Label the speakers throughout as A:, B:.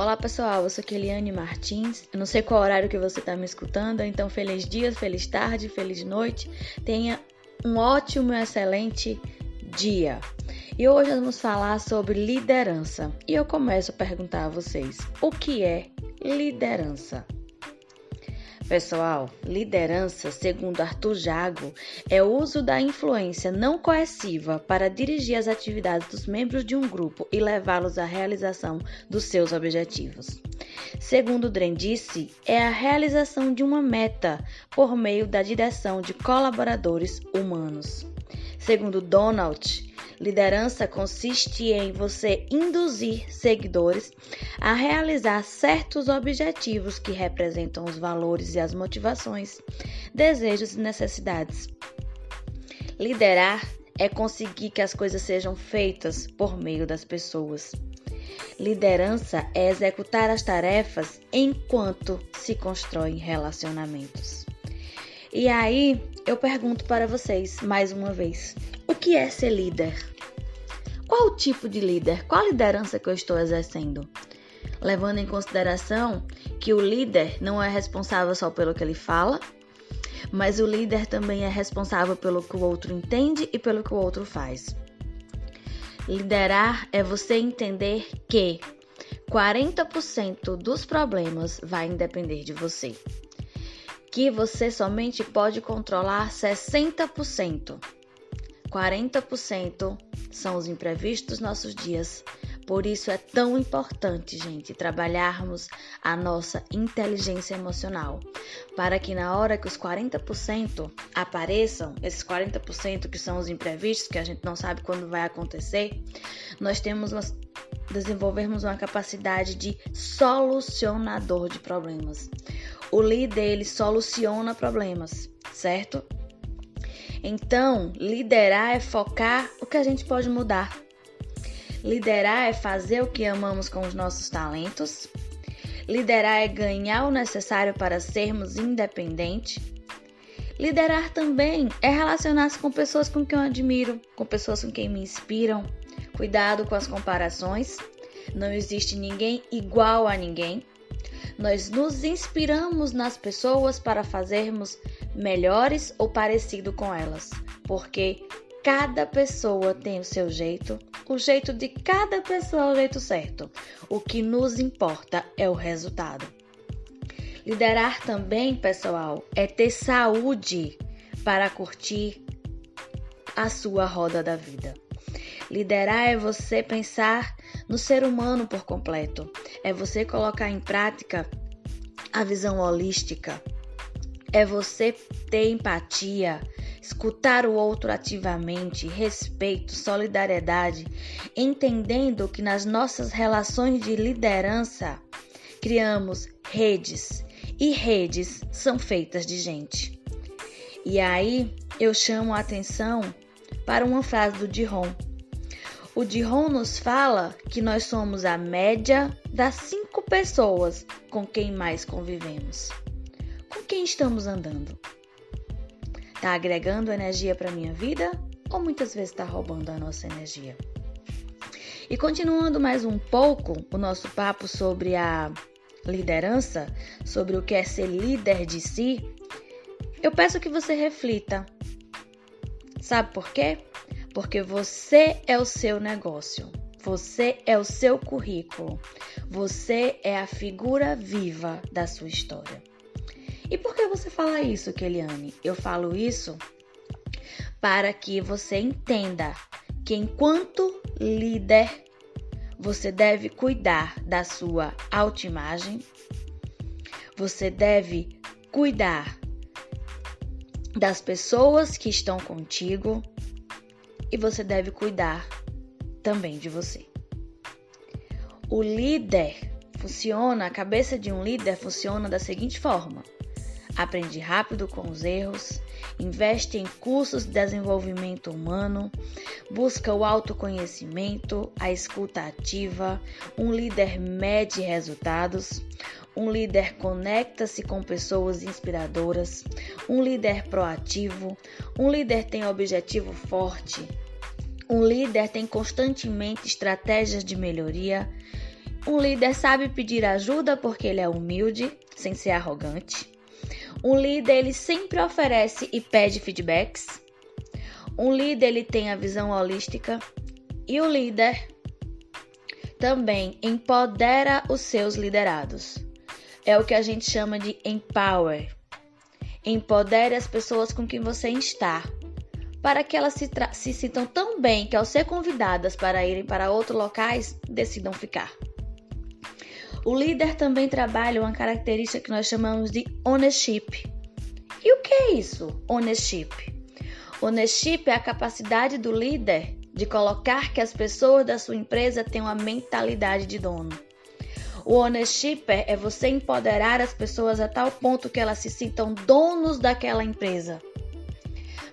A: Olá pessoal, eu sou Keliane Martins. Eu não sei qual horário que você está me escutando, então feliz dia, feliz tarde, feliz noite. Tenha um ótimo e excelente dia. E hoje vamos falar sobre liderança. E eu começo a perguntar a vocês: o que é liderança? Pessoal, liderança, segundo Arthur Jago, é o uso da influência não coerciva para dirigir as atividades dos membros de um grupo e levá-los à realização dos seus objetivos. Segundo Drendice, é a realização de uma meta por meio da direção de colaboradores humanos. Segundo Donald, Liderança consiste em você induzir seguidores a realizar certos objetivos que representam os valores e as motivações, desejos e necessidades. Liderar é conseguir que as coisas sejam feitas por meio das pessoas. Liderança é executar as tarefas enquanto se constroem relacionamentos. E aí, eu pergunto para vocês mais uma vez: o que é ser líder? Qual o tipo de líder? Qual a liderança que eu estou exercendo? Levando em consideração que o líder não é responsável só pelo que ele fala, mas o líder também é responsável pelo que o outro entende e pelo que o outro faz. Liderar é você entender que 40% dos problemas vai depender de você que você somente pode controlar 60%. 40% são os imprevistos dos nossos dias. Por isso é tão importante, gente, trabalharmos a nossa inteligência emocional, para que na hora que os 40% apareçam, esses 40% que são os imprevistos, que a gente não sabe quando vai acontecer, nós temos desenvolvermos uma capacidade de solucionador de problemas. O líder ele soluciona problemas, certo? Então, liderar é focar o que a gente pode mudar. Liderar é fazer o que amamos com os nossos talentos. Liderar é ganhar o necessário para sermos independentes. Liderar também é relacionar-se com pessoas com quem eu admiro, com pessoas com quem me inspiram. Cuidado com as comparações. Não existe ninguém igual a ninguém. Nós nos inspiramos nas pessoas para fazermos melhores ou parecido com elas, porque cada pessoa tem o seu jeito, o jeito de cada pessoa é o jeito certo. O que nos importa é o resultado. Liderar também, pessoal, é ter saúde para curtir a sua roda da vida. Liderar é você pensar no ser humano por completo. É você colocar em prática a visão holística. É você ter empatia, escutar o outro ativamente, respeito, solidariedade, entendendo que nas nossas relações de liderança criamos redes e redes são feitas de gente. E aí eu chamo a atenção para uma frase do Diron o Diron nos fala que nós somos a média das cinco pessoas com quem mais convivemos. Com quem estamos andando? Tá agregando energia para minha vida ou muitas vezes está roubando a nossa energia? E continuando mais um pouco o nosso papo sobre a liderança, sobre o que é ser líder de si, eu peço que você reflita. Sabe por quê? porque você é o seu negócio, você é o seu currículo, você é a figura viva da sua história. E por que você fala isso, Keliane? Eu falo isso para que você entenda que enquanto líder você deve cuidar da sua autoimagem, você deve cuidar das pessoas que estão contigo, e você deve cuidar também de você. O líder funciona, a cabeça de um líder funciona da seguinte forma: aprende rápido com os erros, investe em cursos de desenvolvimento humano, busca o autoconhecimento, a escuta ativa, um líder mede resultados, um líder conecta-se com pessoas inspiradoras, um líder proativo, um líder tem objetivo forte, um líder tem constantemente estratégias de melhoria. Um líder sabe pedir ajuda porque ele é humilde, sem ser arrogante. Um líder ele sempre oferece e pede feedbacks. Um líder ele tem a visão holística e o líder também empodera os seus liderados. É o que a gente chama de empower. Empodere as pessoas com quem você está, para que elas se, se sintam tão bem que, ao ser convidadas para irem para outros locais, decidam ficar. O líder também trabalha uma característica que nós chamamos de ownership. E o que é isso, ownership? Ownership é a capacidade do líder de colocar que as pessoas da sua empresa tenham a mentalidade de dono. O ownership é você empoderar as pessoas a tal ponto que elas se sintam donos daquela empresa,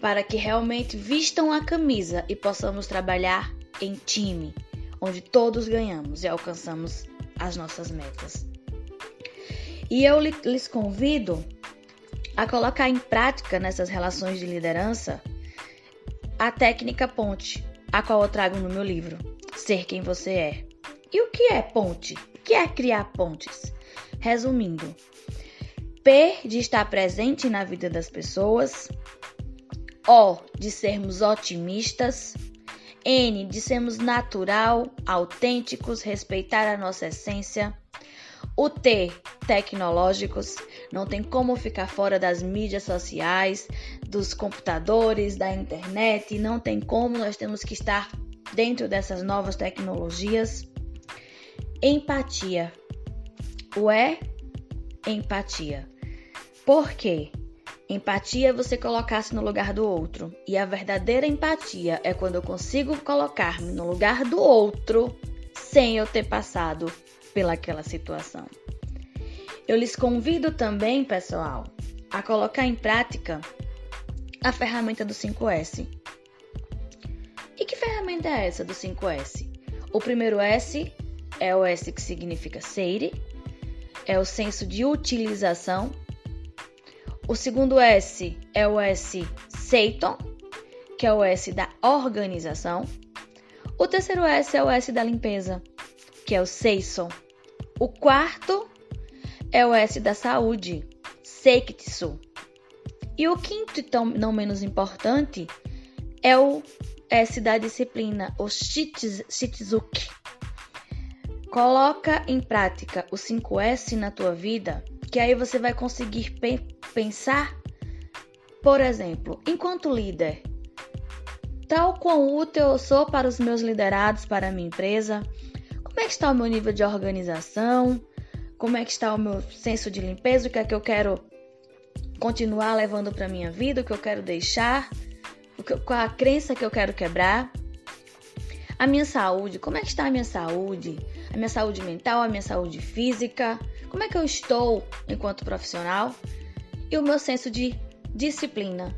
A: para que realmente vistam a camisa e possamos trabalhar em time, onde todos ganhamos e alcançamos as nossas metas. E eu lhes convido a colocar em prática nessas relações de liderança a técnica ponte, a qual eu trago no meu livro, Ser Quem Você É. E o que é ponte? O que é criar pontes? Resumindo, P de estar presente na vida das pessoas, O de sermos otimistas, N de sermos natural, autênticos, respeitar a nossa essência. O T, tecnológicos, não tem como ficar fora das mídias sociais, dos computadores, da internet, não tem como, nós temos que estar dentro dessas novas tecnologias. Empatia. O E, empatia. Por quê? Empatia é você colocar-se no lugar do outro. E a verdadeira empatia é quando eu consigo colocar-me no lugar do outro sem eu ter passado pelaquela situação. Eu lhes convido também, pessoal, a colocar em prática a ferramenta do 5S. E que ferramenta é essa do 5S? O primeiro S é o S que significa SEIRE, é o senso de utilização o segundo S é o S Seiton, que é o S da organização. O terceiro S é o S da limpeza, que é o Seison. O quarto é o S da saúde, Seikitsu. E o quinto, e tão não menos importante, é o S da disciplina, o Shichizuki. Coloca em prática o 5S na tua vida, que aí você vai conseguir pensar, por exemplo, enquanto líder, tal quão útil eu sou para os meus liderados, para a minha empresa, como é que está o meu nível de organização, como é que está o meu senso de limpeza, o que é que eu quero continuar levando para minha vida, o que eu quero deixar, qual a crença que eu quero quebrar. A minha saúde, como é que está a minha saúde? A minha saúde mental, a minha saúde física? Como é que eu estou enquanto profissional? e o meu senso de disciplina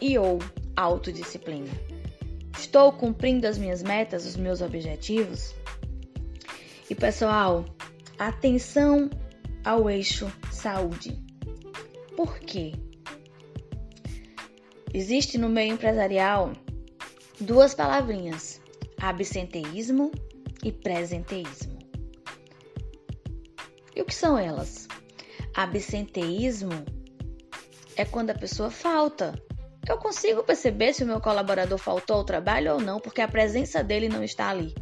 A: e ou autodisciplina. Estou cumprindo as minhas metas, os meus objetivos? E pessoal, atenção ao eixo saúde. Por quê? Existe no meio empresarial duas palavrinhas: absenteísmo e presenteísmo. E o que são elas? Absenteísmo é quando a pessoa falta. Eu consigo perceber se o meu colaborador faltou ao trabalho ou não, porque a presença dele não está ali.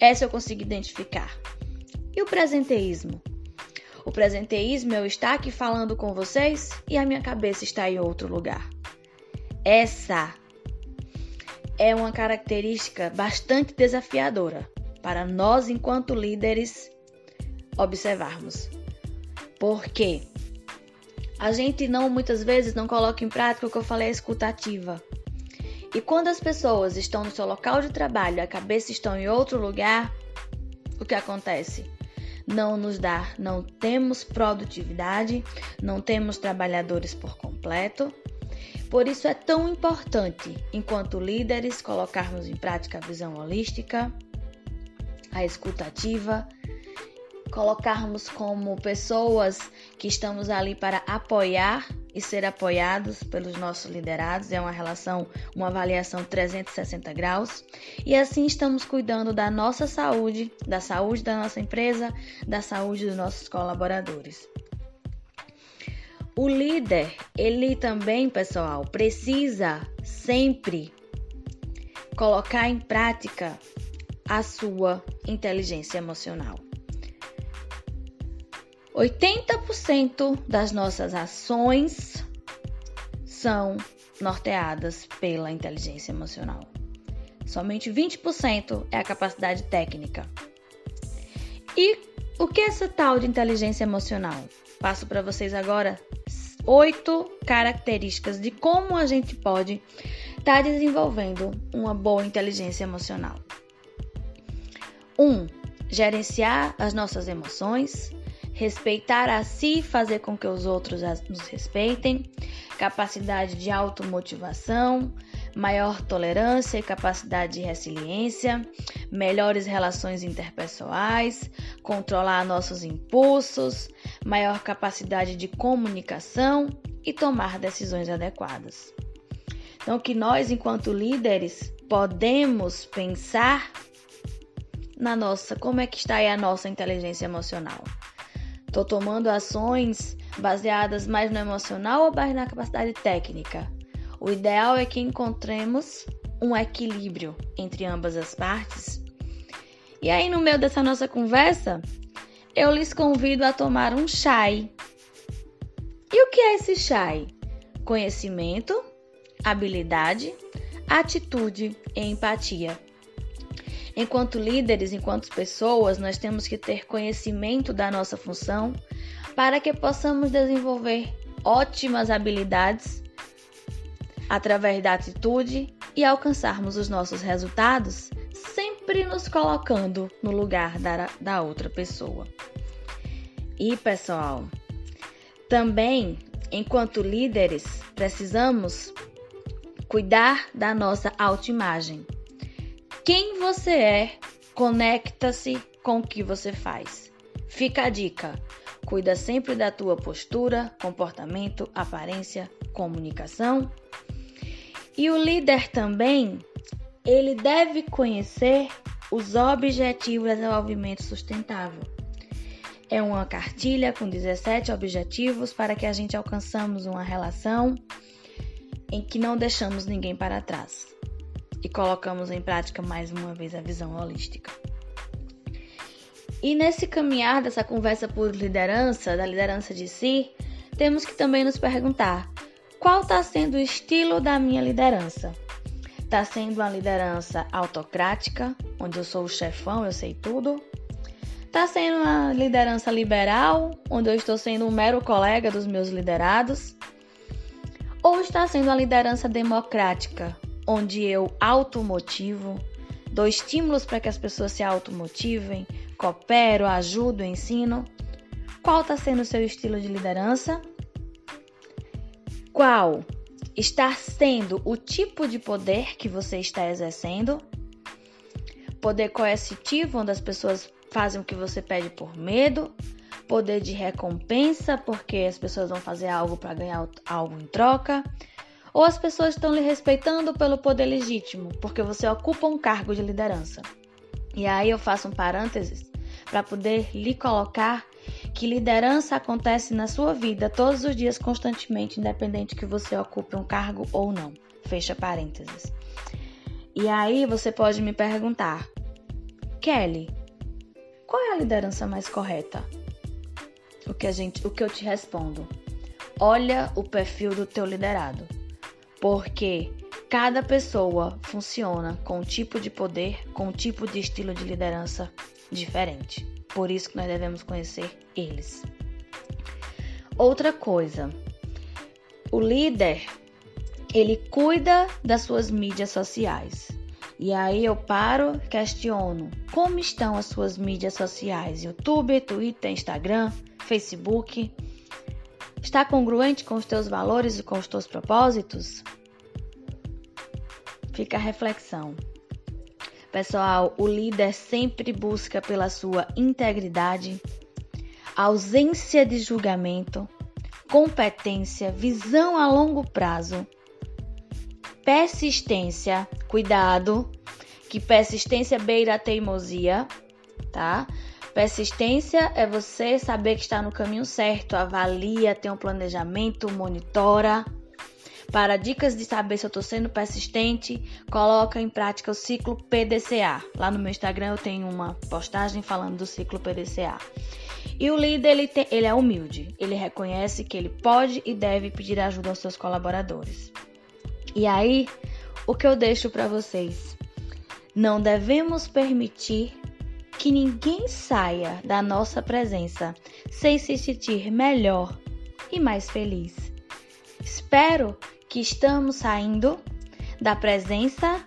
A: Essa eu consigo identificar. E o presenteísmo? O presenteísmo é eu estar aqui falando com vocês e a minha cabeça está em outro lugar. Essa é uma característica bastante desafiadora para nós, enquanto líderes, observarmos. Por quê? a gente não muitas vezes não coloca em prática o que eu falei a escutativa. E quando as pessoas estão no seu local de trabalho, a cabeça está em outro lugar, o que acontece? Não nos dá, não temos produtividade, não temos trabalhadores por completo. Por isso é tão importante, enquanto líderes, colocarmos em prática a visão holística, a escutativa colocarmos como pessoas que estamos ali para apoiar e ser apoiados pelos nossos liderados. É uma relação, uma avaliação 360 graus. E assim estamos cuidando da nossa saúde, da saúde da nossa empresa, da saúde dos nossos colaboradores. O líder, ele também, pessoal, precisa sempre colocar em prática a sua inteligência emocional. 80% das nossas ações são norteadas pela inteligência emocional. Somente 20% é a capacidade técnica. E o que é essa tal de inteligência emocional? Passo para vocês agora oito características de como a gente pode estar tá desenvolvendo uma boa inteligência emocional. 1. Um, gerenciar as nossas emoções, respeitar a si, fazer com que os outros nos respeitem, capacidade de automotivação, maior tolerância e capacidade de resiliência, melhores relações interpessoais, controlar nossos impulsos, maior capacidade de comunicação e tomar decisões adequadas. Então, que nós, enquanto líderes, podemos pensar na nossa, como é que está aí a nossa inteligência emocional? Estou tomando ações baseadas mais no emocional ou mais na capacidade técnica? O ideal é que encontremos um equilíbrio entre ambas as partes. E aí, no meio dessa nossa conversa, eu lhes convido a tomar um chai. E o que é esse chai? Conhecimento, habilidade, atitude e empatia. Enquanto líderes, enquanto pessoas, nós temos que ter conhecimento da nossa função para que possamos desenvolver ótimas habilidades através da atitude e alcançarmos os nossos resultados, sempre nos colocando no lugar da, da outra pessoa. E pessoal, também, enquanto líderes, precisamos cuidar da nossa autoimagem. Quem você é conecta-se com o que você faz. Fica a dica: cuida sempre da tua postura, comportamento, aparência, comunicação e o líder também, ele deve conhecer os objetivos de desenvolvimento sustentável. É uma cartilha com 17 objetivos para que a gente alcançamos uma relação em que não deixamos ninguém para trás e colocamos em prática mais uma vez a visão holística. E nesse caminhar dessa conversa por liderança, da liderança de si, temos que também nos perguntar qual está sendo o estilo da minha liderança? Está sendo uma liderança autocrática, onde eu sou o chefão, eu sei tudo? Está sendo uma liderança liberal, onde eu estou sendo um mero colega dos meus liderados? Ou está sendo uma liderança democrática, onde eu automotivo, dou estímulos para que as pessoas se automotivem, coopero, ajudo, ensino? Qual está sendo o seu estilo de liderança? qual está sendo o tipo de poder que você está exercendo. Poder coercitivo, onde as pessoas fazem o que você pede por medo. Poder de recompensa, porque as pessoas vão fazer algo para ganhar algo em troca. Ou as pessoas estão lhe respeitando pelo poder legítimo, porque você ocupa um cargo de liderança. E aí eu faço um parênteses para poder lhe colocar que liderança acontece na sua vida todos os dias, constantemente, independente que você ocupe um cargo ou não. Fecha parênteses. E aí você pode me perguntar, Kelly, qual é a liderança mais correta? O que, a gente, o que eu te respondo? Olha o perfil do teu liderado, porque cada pessoa funciona com um tipo de poder, com um tipo de estilo de liderança diferente. Por isso que nós devemos conhecer eles. Outra coisa, o líder ele cuida das suas mídias sociais. E aí eu paro, questiono: como estão as suas mídias sociais? YouTube, Twitter, Instagram, Facebook? Está congruente com os teus valores e com os teus propósitos? Fica a reflexão. Pessoal, o líder sempre busca pela sua integridade, ausência de julgamento, competência, visão a longo prazo, persistência, cuidado, que persistência beira a teimosia, tá? Persistência é você saber que está no caminho certo, avalia, tem um planejamento, monitora. Para dicas de saber se eu estou sendo persistente, coloca em prática o ciclo PDCA. Lá no meu Instagram eu tenho uma postagem falando do ciclo PDCA. E o líder ele, tem, ele é humilde, ele reconhece que ele pode e deve pedir ajuda aos seus colaboradores. E aí, o que eu deixo para vocês? Não devemos permitir que ninguém saia da nossa presença sem se sentir melhor e mais feliz. Espero que estamos saindo da presença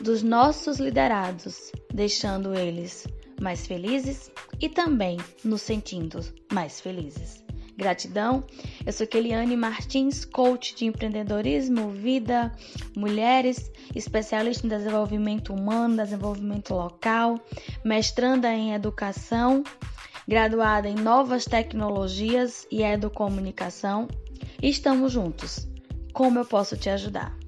A: dos nossos liderados, deixando eles mais felizes e também nos sentindo mais felizes. Gratidão. Eu sou Keliane Martins, coach de empreendedorismo, vida, mulheres, especialista em desenvolvimento humano, desenvolvimento local, mestranda em educação, graduada em novas tecnologias e educomunicação. Estamos juntos. Como eu posso te ajudar?